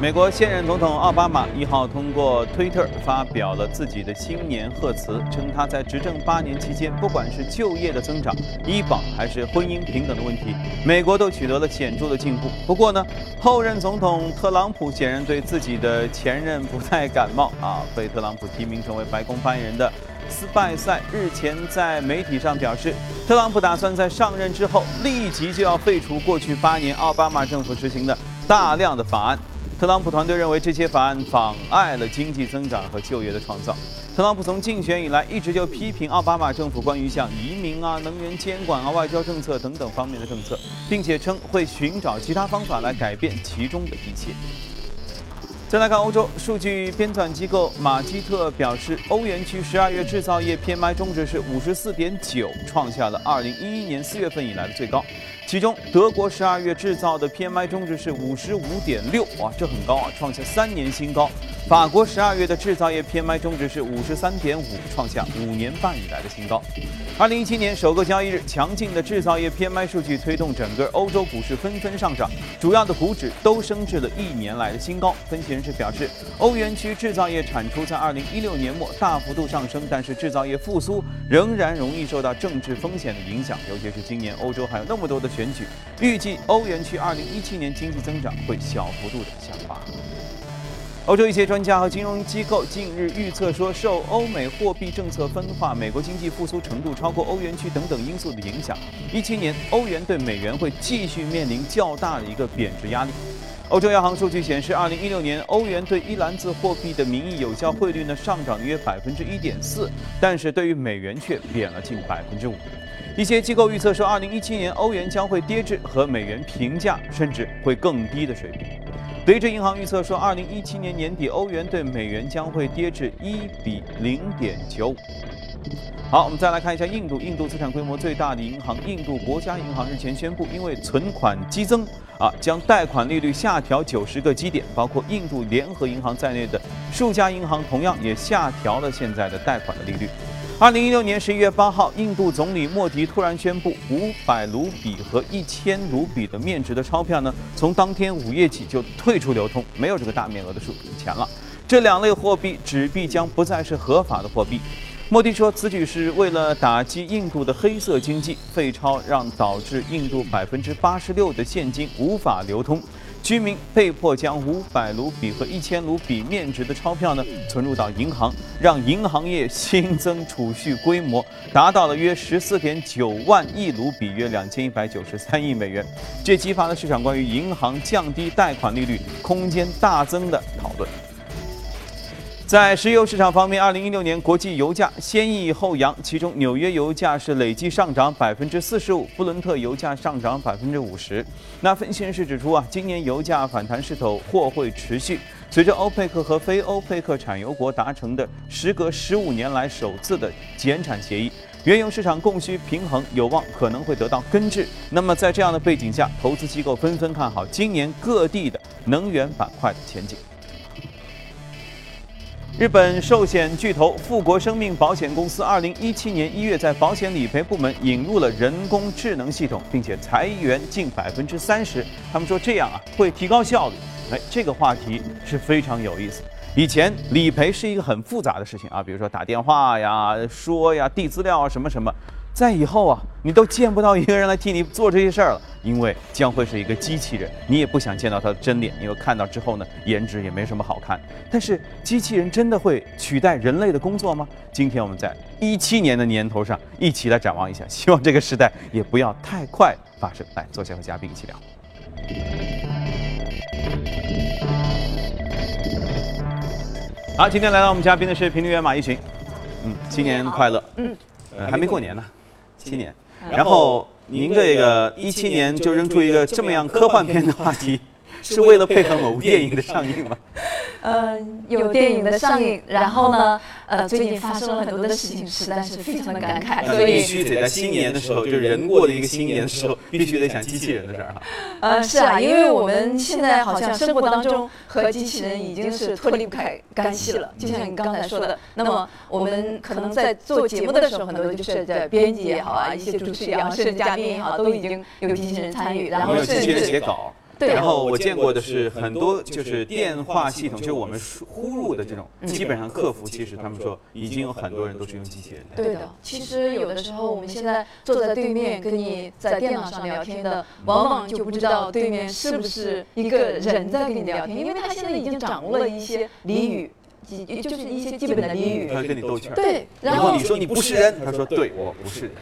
美国现任总统奥巴马一号通过推特发表了自己的新年贺词，称他在执政八年期间，不管是就业的增长、医保还是婚姻平等的问题，美国都取得了显著的进步。不过呢，后任总统特朗普显然对自己的前任不太感冒啊，被特朗普提名成为白宫发言人的斯拜塞日前在媒体上表示，特朗普打算在上任之后立即就要废除过去八年奥巴马政府实行的大量的法案。特朗普团队认为这些法案妨碍了经济增长和就业的创造。特朗普从竞选以来一直就批评奥巴马政府关于像移民啊、能源监管啊、外交政策等等方面的政策，并且称会寻找其他方法来改变其中的一切。再来看欧洲，数据编纂机构马基特表示，欧元区十二月制造业 PMI 中值是五十四点九，创下了二零一一年四月份以来的最高。其中，德国十二月制造的 PMI 中值是五十五点六，哇，这很高啊，创下三年新高。法国十二月的制造业 PMI 中值是五十三点五，创下五年半以来的新高。二零一七年首个交易日，强劲的制造业 PMI 数据推动整个欧洲股市纷纷上涨，主要的股指都升至了一年来的新高。分析人士表示，欧元区制造业产出在二零一六年末大幅度上升，但是制造业复苏仍然容易受到政治风险的影响，尤其是今年欧洲还有那么多的选举，预计欧元区二零一七年经济增长会小幅度的下滑。欧洲一些专家和金融机构近日预测说，受欧美货币政策分化、美国经济复苏程度超过欧元区等等因素的影响，一七年欧元对美元会继续面临较大的一个贬值压力。欧洲央行数据显示，二零一六年欧元对一篮子货币的名义有效汇率呢上涨约百分之一点四，但是对于美元却贬了近百分之五。一些机构预测说，二零一七年欧元将会跌至和美元平价，甚至会更低的水平。德意志银行预测说，二零一七年年底欧元对美元将会跌至一比零点九五。好，我们再来看一下印度。印度资产规模最大的银行印度国家银行日前宣布，因为存款激增啊，将贷款利率下调九十个基点。包括印度联合银行在内的数家银行同样也下调了现在的贷款的利率。二零一六年十一月八号，印度总理莫迪突然宣布，五百卢比和一千卢比的面值的钞票呢，从当天午夜起就退出流通，没有这个大面额的数钱了。这两类货币纸币将不再是合法的货币。莫迪说，此举是为了打击印度的黑色经济，废钞让导致印度百分之八十六的现金无法流通。居民被迫将五百卢比和一千卢比面值的钞票呢存入到银行，让银行业新增储蓄规模达到了约十四点九万亿卢比，约两千一百九十三亿美元。这激发了市场关于银行降低贷款利率空间大增的讨论。在石油市场方面，二零一六年国际油价先抑后扬，其中纽约油价是累计上涨百分之四十五，布伦特油价上涨百分之五十。那分析人士指出啊，今年油价反弹势头或会持续，随着欧佩克和非欧佩克产油国达成的时隔十五年来首次的减产协议，原油市场供需平衡有望可能会得到根治。那么在这样的背景下，投资机构纷纷看好今年各地的能源板块的前景。日本寿险巨头富国生命保险公司，二零一七年一月在保险理赔部门引入了人工智能系统，并且裁员近百分之三十。他们说这样啊会提高效率。哎，这个话题是非常有意思。以前理赔是一个很复杂的事情啊，比如说打电话呀、说呀、递资料啊什么什么。在以后啊，你都见不到一个人来替你做这些事儿了，因为将会是一个机器人，你也不想见到他的真脸，因为看到之后呢，颜值也没什么好看。但是机器人真的会取代人类的工作吗？今天我们在一七年的年头上一起来展望一下，希望这个时代也不要太快发生。来，坐下和嘉宾一起聊。好，今天来到我们嘉宾的是评论员马一群，嗯，新年快乐，嗯，呃，还没过年呢。七年，然后您这个一七年就扔出一个这么样科幻片的话题，是为了配合某部电影的上映吗？嗯，有电影的上映，然后呢，呃，最近发生了很多的事情，实在是非常的感慨，所以必须得在新年的时候，就是人过的一个新年的时候，必须得想机器人的事儿哈。呃，是啊，因为我们现在好像生活当中和机器人已经是脱离不开干系了，就像你刚才说的，那么我们可能在做节目的时候，很多就是在编辑也好啊，一些主持也好，甚至嘉宾也好，都已经有机器人参与，然后甚至写稿。对然后我见过的是很多就是电话系统，就是我们输呼入的这种，嗯基本上客服其实他们说已经有很多人都是用机器人的。对的，其实有的时候我们现在坐在对面跟你在电脑上聊天的，往往就不知道对面是不是一个人在跟你聊天，因为他现在已经掌握了一些俚语，基就是一些基本的俚语。他跟你斗气儿。对，然后你说你不是人，他说对，我不是人。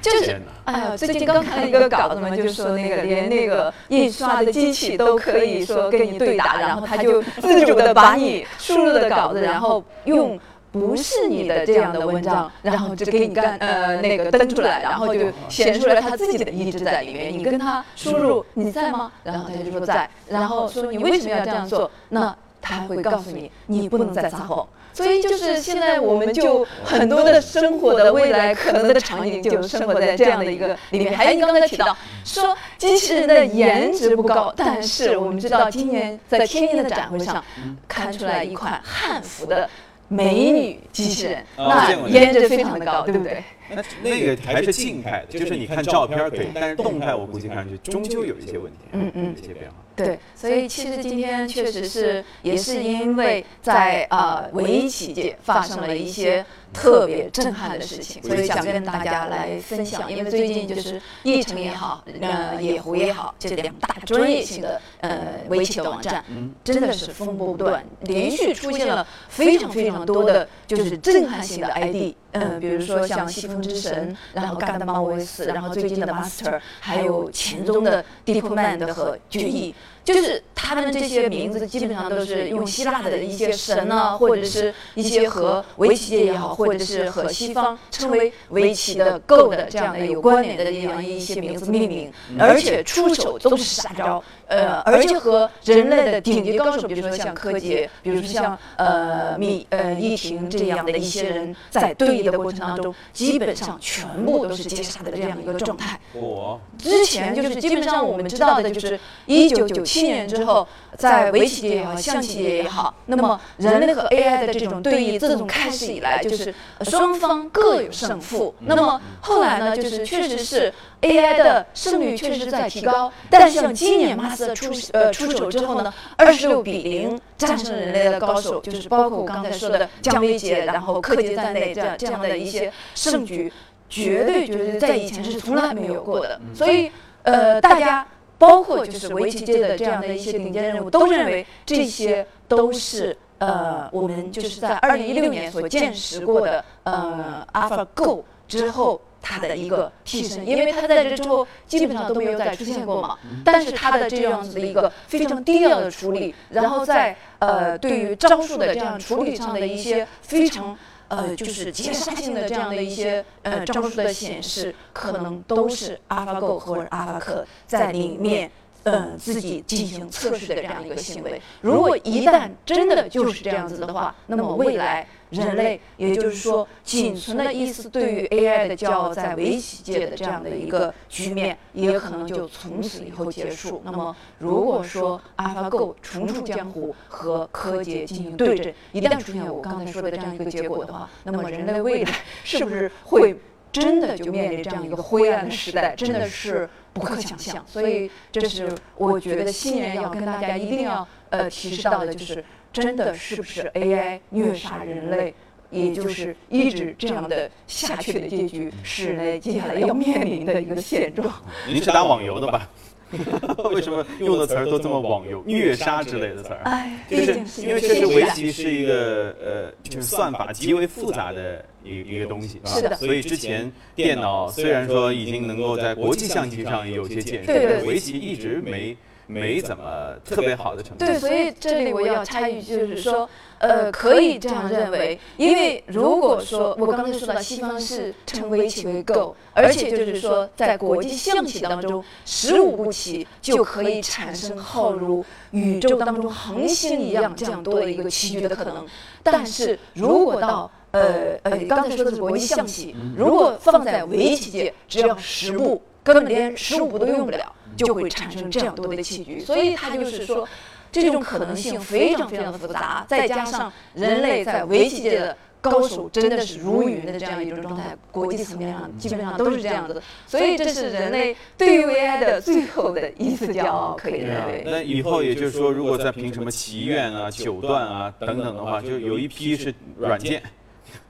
就是哎呀，最近刚看了一个稿子嘛，就说那个连那个印刷的机器都可以说跟你对答，然后他就自主的把你输入的稿子，然后用。不是你的这样的文章，然后就给你干呃那个登出来，然后就显出来他自己的意志在里面。你跟他输入你在吗？然后他就说在，然后说你为什么要这样做？那他会告诉你你不能再撒谎。所以就是现在我们就很多的生活的未来可能的场景就生活在这样的一个里面。还有你刚才提到说机器人的颜值不高，但是我们知道今年在天津的展会上看出来一款汉服的。美女机器人，哦那颜值非常的高，对不对？那那个还是静态的，就是你看照片可以，但是动态我估计看上去终究有一些问题，嗯嗯有一些变化。对，所以其实今天确实是也是因为在呃围棋界发生了一些特别震撼的事情，所以想跟大家来分享。因为最近就是易成也好，呃野狐也好，这两大专业性的呃围棋的网站，真的是风波不断，连续出现了非常非常多的就是震撼性的 ID，嗯，比如说像西风之神，然后嘎达猫维斯，然后最近的 Master，还有前中的 DeepMind 和决议。就是他们这些名字基本上都是用希腊的一些神啊，或者是一些和围棋界也好，或者是和西方称为围棋的 Go 的这样的有关联的这样一些名字命名，而且出手都是杀招，呃，而且和人类的顶级高手，比如说像柯洁，比如说像呃米呃易婷这样的一些人，在对弈的过程当中，基本上全部都是接杀的这样一个状态。我之前就是基本上我们知道的就是一九九七年之后，在围棋界也好，象棋界也好，那么人类和 AI 的这种对弈自从开始以来，就是双方各有胜负。那么后来呢，就是确实是 AI 的胜率确实是在提高，但是像今年马斯克出呃出手之后呢，二十六比零战胜人类的高手，就是包括我刚才说的姜维杰，然后柯洁在内这样这样的一些胜局。绝对绝对在以前是从来没有过的，所以呃，大家包括就是围棋界的这样的一些顶尖人物都认为这些都是呃我们就是在二零一六年所见识过的呃 AlphaGo 之后。它的一个替身，因为他在这之后基本上都没有再出现过嘛。但是他的这样子的一个非常低调的处理，然后在呃对于招数的这样处理上的一些非常。呃，就是截杀性的这样的一些呃招数的显示，可能都是 AlphaGo 或者 AlphaCode 在里面呃自己进行测试的这样一个行为。如果一旦真的就是这样子的话，那么未来人类，也就是说仅存的一丝对于 AI 的骄傲，在围棋界的这样的一个局面，也可能就从此以后结束。那么如果说 AlphaGo 重出江湖和柯洁进行对阵，一旦出现我刚才说的这样一个结果的话，那么人类未来是不是会真的就面临这样一个灰暗的时代？真的是不可想象。所以这是我觉得新年要跟大家一定要呃提示到的，就是真的是不是 AI 虐杀人类？也就是一直这样的下去的结局，是人类接下来要面临的一个现状。您是打网游的吧？为什么用的词儿都这么网游、虐杀之类的词儿？哎，就是因为确实围棋是一个呃，就是算法极为复杂的一一个东西，是的所以之前电脑虽然说已经能够在国际象棋上有些建设，对对但是围棋一直没没怎么特别好的成绩。对，所以这里我要插一句，就是说，呃，可以这样认为，因为如果说我刚才说到西方是称围棋为 Go，而且就是说在国际象棋当中，十五步棋就可以产生浩如宇宙当中恒星一样这样多的一个棋局的可能，但是如果到呃呃，刚才说的是国际象棋，如果放在围棋界，只要十步，根本连十五步都用不了，就会产生这样多的器具。所以它就是说，这种可能性非常非常的复杂，再加上人类在围棋界的高手真的是如云的这样一种状态，国际层面上基本上都是这样子的，所以这是人类对于 AI 的最后的一次骄傲，可以认为。那以后也就是说，如果再凭什么祈愿啊、九段啊等等的话，就有一批是软件，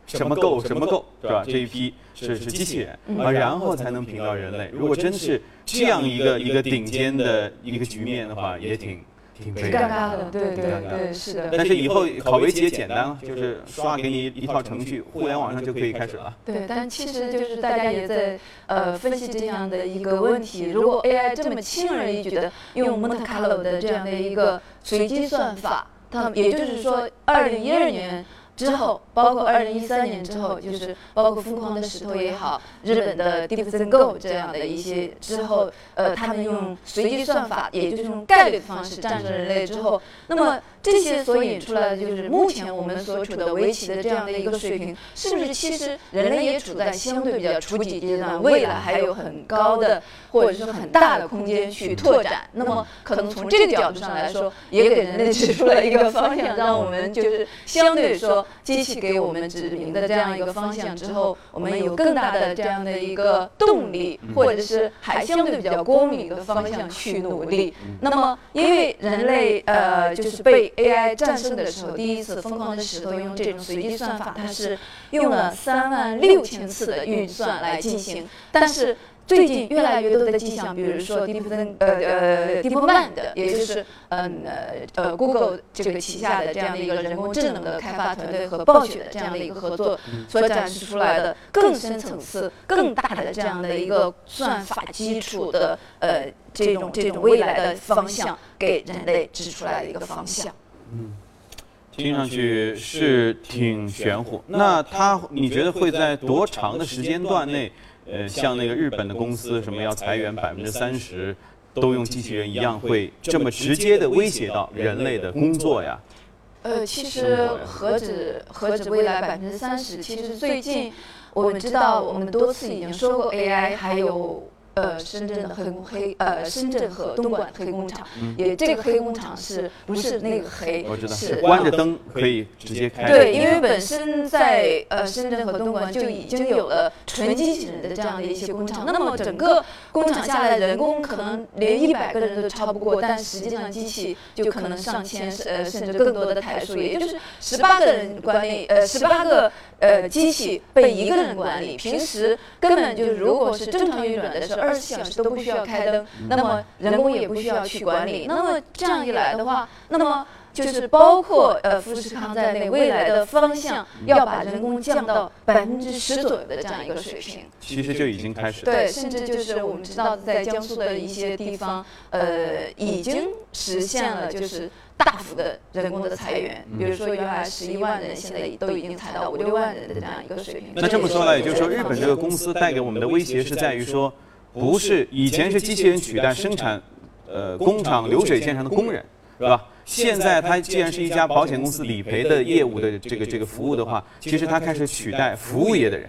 什么够什么够，是吧？这一批是是机器人啊，然后才能评到人类。如果真是这样一个一个顶尖的一个局面的话，也挺。挺尴尬的，对对对，是的。但是以后考围棋也简单了，就是刷给你一套程序，互联网上就可以开始了。对，但其实就是大家也在呃分析这样的一个问题：如果 AI 这么轻而易举的用 Monte Carlo 的这样的一个随机算法，它也就是说，二零一二年。之后，包括二零一三年之后，就是包括疯狂的石头也好，日本的 DeepSeek 这样的一些之后，呃，他们用随机算法，也就是用概率的方式战胜人类之后，那么。这些所引出来的就是目前我们所处的围棋的这样的一个水平，是不是其实人类也处在相对比较初级阶段，未来还有很高的或者说很大的空间去拓展？那么可能从这个角度上来说，也给人类指出了一个方向，让我们就是相对说机器给我们指明的这样一个方向之后，我们有更大的这样的一个动力，或者是还相对比较光明的方向去努力。那么因为人类呃就是被 AI 战胜的时候，第一次疯狂的石头用这种随机算法，它是用了三万六千次的运算来进行。但是最近越来越多的迹象，比如说 Deep 呃呃 DeepMind，也就是嗯呃呃 Google 这个旗下的这样的一个人工智能的开发团队和暴雪的这样的一个合作，所展示出来的更深层次、更大的这样的一个算法基础的呃这种这种未来的方向，给人类指出来的一个方向。嗯，听上去是挺玄乎。那他，你觉得会在多长的时间段内，呃，像那个日本的公司什么要裁员百分之三十，都用机器人一样，会这么直接的威胁到人类的工作呀？呃，其实何止何止未来百分之三十，其实最近我们知道，我们多次已经说过 AI 还有。呃，深圳的黑工黑呃，深圳和东莞黑工厂，也这个黑工厂是不是那个黑？是关着灯可以直接开。对，因为本身在呃深圳和东莞就已经有了纯机器人的这样的一些工厂，那么整个工厂下来人工可能连一百个人都超不过，但实际上机器就可能上千呃甚至更多的台数，也就是十八个人管理呃十八个呃机器被一个人管理，平时根本就如果是正常运转的时候。二十四小时都不需要开灯，那么人工也不需要去管理。那么这样一来的话，那么就是包括呃富士康在内未来的方向，要把人工降到百分之十左右的这样一个水平。其实就已经开始。对，甚至就是我们知道，在江苏的一些地方，呃，已经实现了就是大幅的人工的裁员。比如说原来十一万人，现在都已经裁到五六万人的这样一个水平。那这么说来，也就是说，日本这个公司带给我们的威胁是在于说。不是，以前是机器人取代生产，呃，工厂流水线上的工人，是吧？现在它既然是一家保险公司理赔的业务的这个这个服务的话，其实它开始取代服务业的人。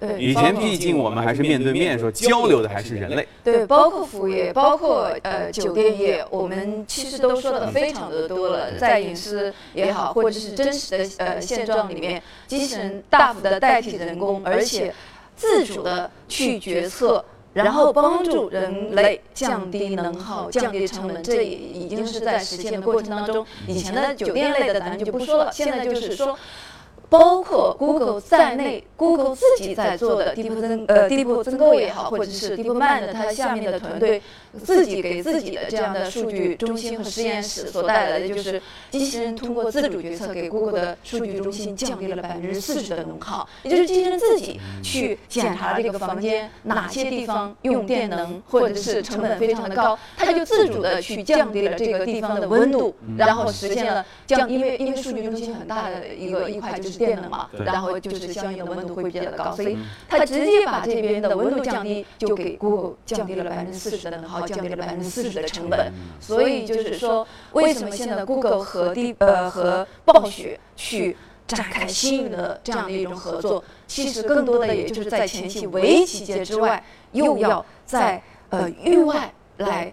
对，以前毕竟我们还是面对面说交流的还是人类。对，包括服务业，包括呃酒店业，我们其实都说的非常的多了，在隐私也好，或者是真实的呃现状里面，机器人大幅的代替人工，而且自主的去决策。然后帮助人类降低能耗、降低成本，这也已经是在实现的过程当中。以前的酒店类的咱就不说了，现在就是说。包括 Google 在内，Google 自己在做的 Deep 增呃 Deep 增购也好，或者是 DeepMind 它下面的团队自己给自己的这样的数据中心和实验室所带来的，就是机器人通过自主决策给 Google 的数据中心降低了百分之四十的能耗，也就是机器人自己去检查这个房间哪些地方用电能或者是成本非常的高，它就自主的去降低了这个地方的温度，然后实现了降，因为因为数据中心很大的一个一块就是。电能嘛，然后就是相应的温度会比较的高，所以它直接把这边的温度降低，就给 Google 降低了百分之四十的能耗，降低了百分之四十的成本。所以就是说，为什么现在 Google 和地呃和暴雪去展开新的这样的一种合作？其实更多的也就是在前期围棋界之外，又要在呃域外来。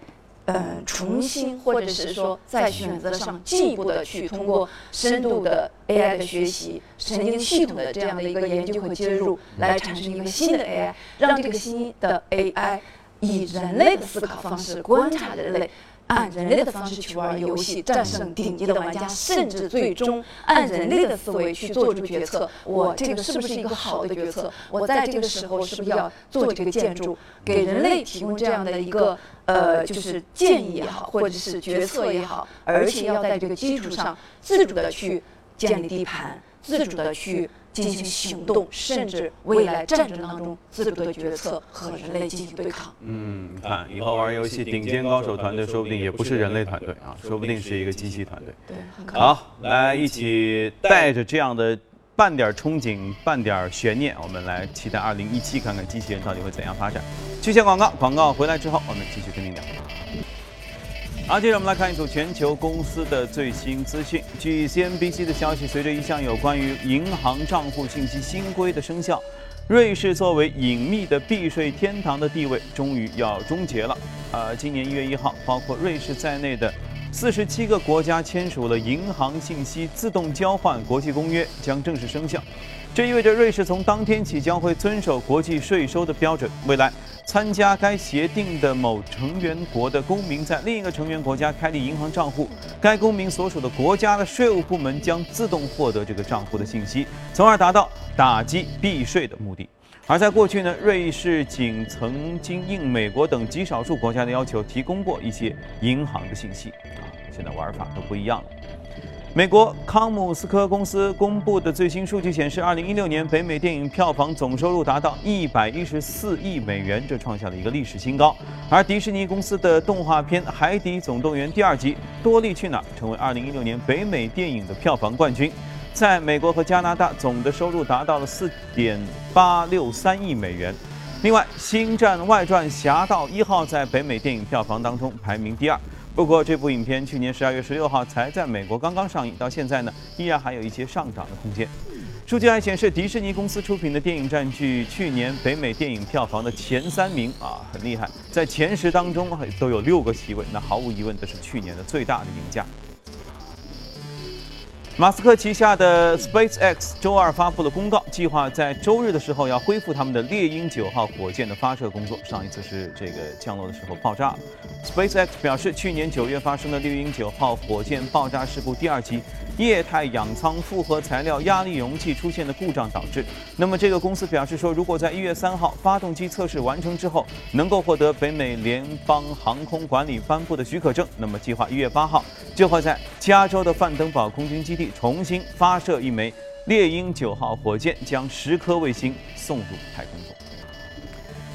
呃，重新或者是说在选择上进一步的去通过深度的 AI 的学习、神经系统的这样的一个研究和接入，来产生一个新的 AI，让这个新的 AI 以人类的思考方式观察人类。按人类的方式去玩游戏，战胜顶级的玩家，甚至最终按人类的思维去做出决策。我这个是不是一个好的决策？我在这个时候是不是要做这个建筑，给人类提供这样的一个呃，就是建议也好，或者是决策也好，而且要在这个基础上自主的去建立地盘，自主的去。进行行动，甚至未来战争当中自主的决策和人类进行对抗。嗯，看以后玩游戏顶尖高手团队，说不定也不是人类团队啊，说不定是一个机器团队。对，好，来一起带着这样的半点憧憬、半点悬念，我们来期待二零一七，看看机器人到底会怎样发展。去线广告，广告回来之后，我们继续跟您聊。好，接着我们来看一组全球公司的最新资讯。据 CNBC 的消息，随着一项有关于银行账户信息新规的生效，瑞士作为隐秘的避税天堂的地位终于要终结了。呃，今年一月一号，包括瑞士在内的四十七个国家签署了银行信息自动交换国际公约，将正式生效。这意味着瑞士从当天起将会遵守国际税收的标准。未来，参加该协定的某成员国的公民在另一个成员国家开立银行账户，该公民所属的国家的税务部门将自动获得这个账户的信息，从而达到打击避税的目的。而在过去呢，瑞士仅曾经应美国等极少数国家的要求提供过一些银行的信息。啊，现在玩法都不一样了。美国康姆斯科公司公布的最新数据显示，2016年北美电影票房总收入达到114亿美元，这创下了一个历史新高。而迪士尼公司的动画片《海底总动员》第二集《多利去哪儿》成为2016年北美电影的票房冠军。在美国和加拿大，总的收入达到了4.863亿美元。另外，《星战外传：侠盗一号》在北美电影票房当中排名第二。不过，这部影片去年十二月十六号才在美国刚刚上映，到现在呢，依然还有一些上涨的空间。数据还显示，迪士尼公司出品的电影占据去年北美电影票房的前三名啊，很厉害，在前十当中都有六个席位，那毫无疑问，这是去年的最大的赢家。马斯克旗下的 SpaceX 周二发布了公告，计划在周日的时候要恢复他们的猎鹰九号火箭的发射工作。上一次是这个降落的时候爆炸。SpaceX 表示，去年九月发生的猎鹰九号火箭爆炸事故第二级液态氧舱复合材料压力容器出现的故障导致。那么这个公司表示说，如果在一月三号发动机测试完成之后，能够获得北美联邦航空管理颁布的许可证，那么计划一月八号就会在加州的范登堡空军基地。重新发射一枚猎鹰九号火箭，将十颗卫星送入太空中。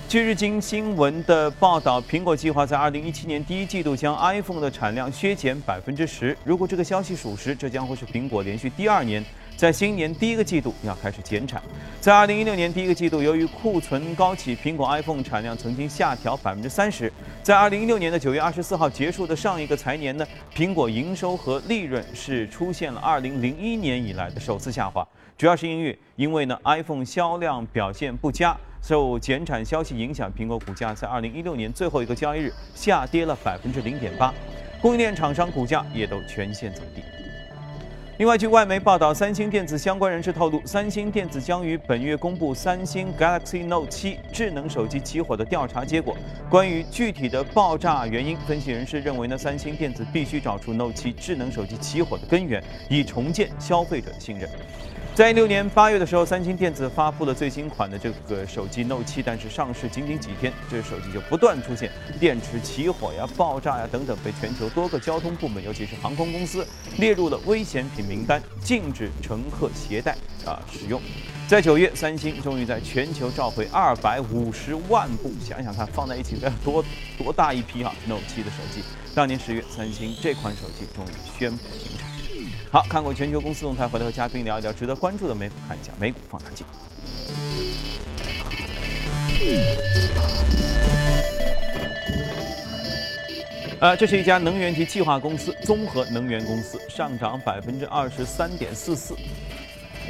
据日经新闻的报道，苹果计划在二零一七年第一季度将 iPhone 的产量削减百分之十。如果这个消息属实，这将会是苹果连续第二年。在新年第一个季度要开始减产。在二零一六年第一个季度，由于库存高企，苹果 iPhone 产量曾经下调百分之三十。在二零一六年的九月二十四号结束的上一个财年呢，苹果营收和利润是出现了二零零一年以来的首次下滑，主要是因为因为呢 iPhone 销量表现不佳，受减产消息影响，苹果股价在二零一六年最后一个交易日下跌了百分之零点八，供应链厂商股价也都全线走低。另外，据外媒报道，三星电子相关人士透露，三星电子将于本月公布三星 Galaxy Note 7智能手机起火的调查结果。关于具体的爆炸原因，分析人士认为呢，三星电子必须找出 Note 7智能手机起火的根源，以重建消费者的信任。在一六年八月的时候，三星电子发布了最新款的这个手机 Note 7，但是上市仅仅几天，这手机就不断出现电池起火呀、爆炸呀等等，被全球多个交通部门，尤其是航空公司列入了危险品名单，禁止乘客携带啊使用。在九月，三星终于在全球召回二百五十万部，想想看，放在一起该多多大一批哈 Note 7的手机。当年十月，三星这款手机终于宣布停产。好，看过全球公司动态，回来和嘉宾聊一聊值得关注的美股，看一下美股放大镜。呃，这是一家能源及计划公司，综合能源公司，上涨百分之二十三点四四。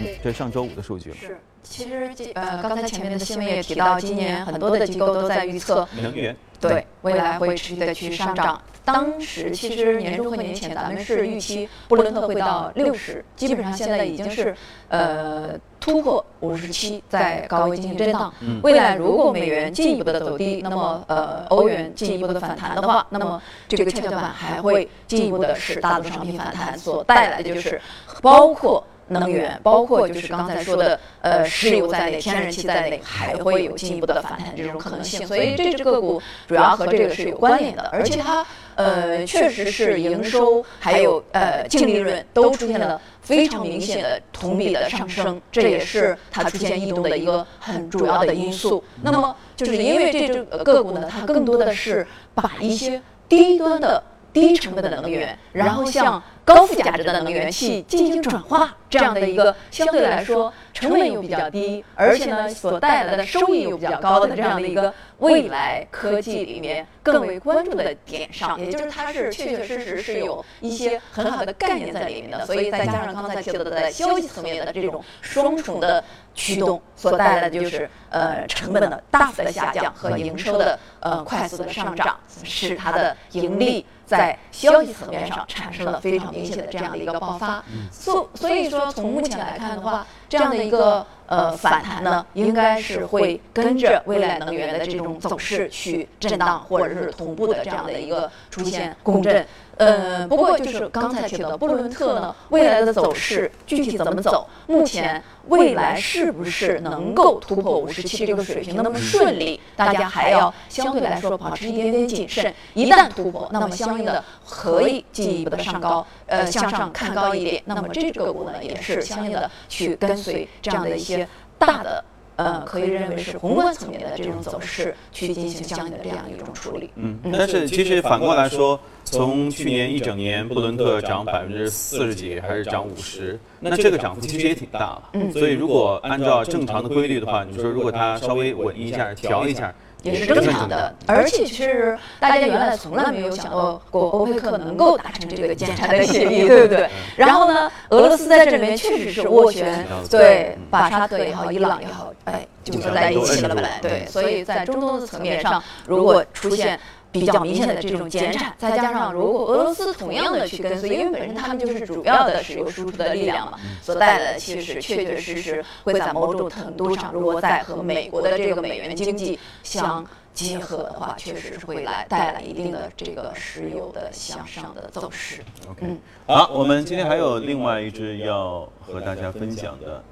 嗯，这是上周五的数据了。是，其实呃，刚才前面的新闻也提到，今年很多的机构都在预测能源对未来会持续的去上涨。当时其实年中和年前咱们是预期布伦特会到六十，基本上现在已经是呃突破五十七，在高位进行震荡。未来如果美元进一步的走低，那么呃欧元进一步的反弹的话，那么这个跷跷板还会进一步的使大宗商品反弹，所带来的就是包括。能源包括就是刚才说的，呃，石油在内，天然气在内，还会有进一步的反弹这种可能性。所以这只个股主要和这个是有关联的，而且它呃确实是营收还有呃净利润都出现了非常明显的同比的上升，这也是它出现异动的一个很主要的因素。那么就是因为这只个股呢，它更多的是把一些低端的。低成本的能源，然后向高附加值的能源去进行转化，这样的一个相对来说成本又比较低，而且呢所带来的收益又比较高的这样的一个未来科技里面更为关注的点上，也就是它是确确实实是有一些很好的概念在里面的，所以再加上刚才提到的在消息层面的这种双重的驱动，所带来的就是呃成本的大幅的下降和营收的呃快速的上涨，使它的盈利。在消息层面上产生了非常明显的这样的一个爆发，所所以说从目前来看的话，这样的一个呃反弹呢，应该是会跟着未来能源的这种走势去震荡，或者是同步的这样的一个出现共振。呃，不过就是刚才提到的布伦特呢，未来的走势具体怎么走？目前未来是不是能够突破五十七这个水平那么顺利？大家还要相对来说保持一点点谨慎。一旦突破，那么相应的可以进一步的上高，呃，向上看高一点。那么这个股呢，也是相应的去跟随这样的一些大的。呃，可以认为是宏观层面的这种走势去进行相应的这样一种处理。嗯，但是其实反过来说，从去年一整年，布伦特涨百分之四十几，还是涨五十，那这个涨幅其实也挺大了。嗯，所以如果按照正常的规律的话，你说如果它稍微稳一下，调一下。也是正常的，而且其实大家原来从来没有想到过欧佩克能够达成这个减产的协议，对不对？然后呢，俄罗斯在这里面确实是斡旋，对，把沙特也好，伊朗也好，哎，就合在一起了，本来对，所以在中东的层面上，如果出现。比较明显的这种减产，再加上如果俄罗斯同样的去跟随，因为本身他们就是主要的石油输出的力量嘛，所带来的其实确确实实会在某种程度上，如果再和美国的这个美元经济相结合的话，确实是会来带来一定的这个石油的向上的走势。OK，好，我们今天还有另外一支要和大家分享的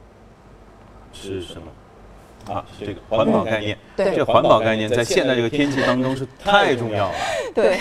是什么？啊，这个环保概念，对，这环保概念在现在这个天气当中是太重要了。对，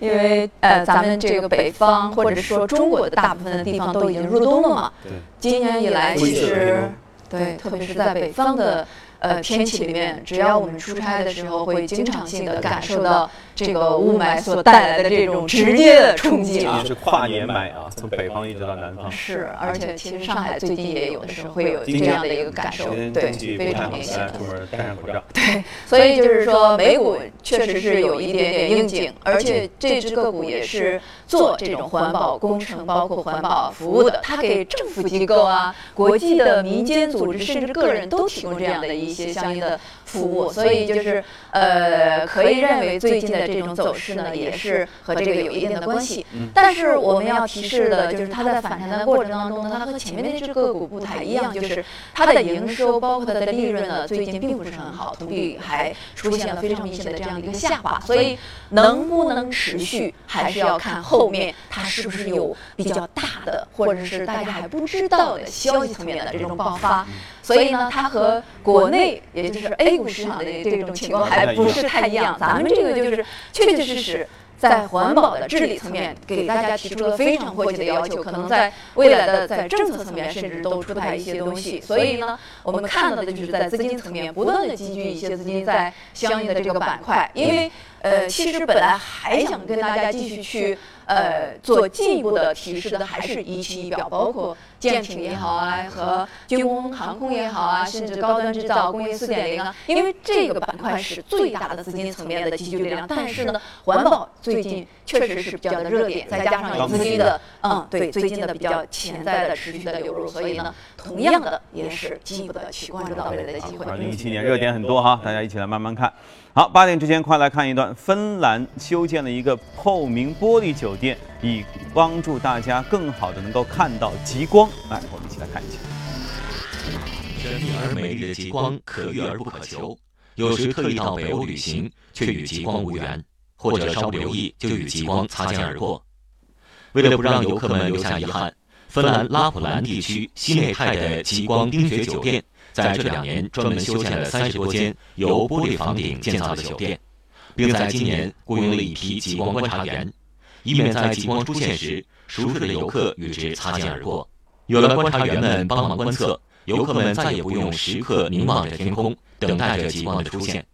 因为呃，咱们这个北方或者说中国的大部分的地方都已经入冬了嘛。对，今年以来其实，对，特别是在北方的。呃，天气里面，只要我们出差的时候，会经常性的感受到这个雾霾所带来的这种直接的冲击啊。是跨年霾啊，从北方一直到南方。是，而且其实上海最近也有的时候会有这样的一个感受，对，非常明显。出门戴上口罩。对，所以就是说，美股确实是有一点点应景，而且这只个股也是做这种环保工程，包括环保服务的，它给政府机构啊、国际的民间组织，甚至个人都提供这样的一。一些相应的服务，所以就是呃，可以认为最近的这种走势呢，也是和这个有一定的关系。但是我们要提示的就是，它在反弹的过程当中呢，它和前面那只个股不太一样，就是它的营收包括它的利润呢，最近并不是很好，同比还出现了非常明显的这样一个下滑。所以能不能持续，还是要看后面它是不是有比较大的，或者是大家还不知道的消息层面的这种爆发。所以呢，它和国内也就是 A 股市场的这种情况还不是太一样。咱们这个就是确确实实在环保的治理层面给大家提出了非常迫切的要求，可能在未来的在政策层面甚至都出台一些东西。所以呢，我们看到的就是在资金层面不断的积聚一些资金在相应的这个板块，因为呃，其实本来还想跟大家继续去。呃，做进一步的提示的还是一期一表，包括舰艇也好啊，和军工航空也好啊，甚至高端制造、工业四点零啊，因为这个板块是最大的资金层面的集聚力量。但是呢，环保最近确实是比较的热点，再加上有资金的，嗯，对，最近的比较潜在的持续的流入，所以呢，同样的也是进一步的去关注到未来的机会。二零一七年热点很多哈，大家一起来慢慢看。好，八点之前快来看一段。芬兰修建了一个透明玻璃酒店，以帮助大家更好的能够看到极光。来，我们一起来看一下。神秘而美丽的极光可遇而不可求，有时特意到北欧旅行，却与极光无缘，或者稍不留意就与极光擦肩而过。为了不让游客们留下遗憾，芬兰拉普兰地区西内泰的极光冰雪酒店。在这两年，专门修建了三十多间由玻璃房顶建造的酒店，并在今年雇佣了一批极光观察员，以免在极光出现时，熟睡的游客与之擦肩而过。有了观察员们帮忙观测，游客们再也不用时刻凝望着天空，等待着极光的出现，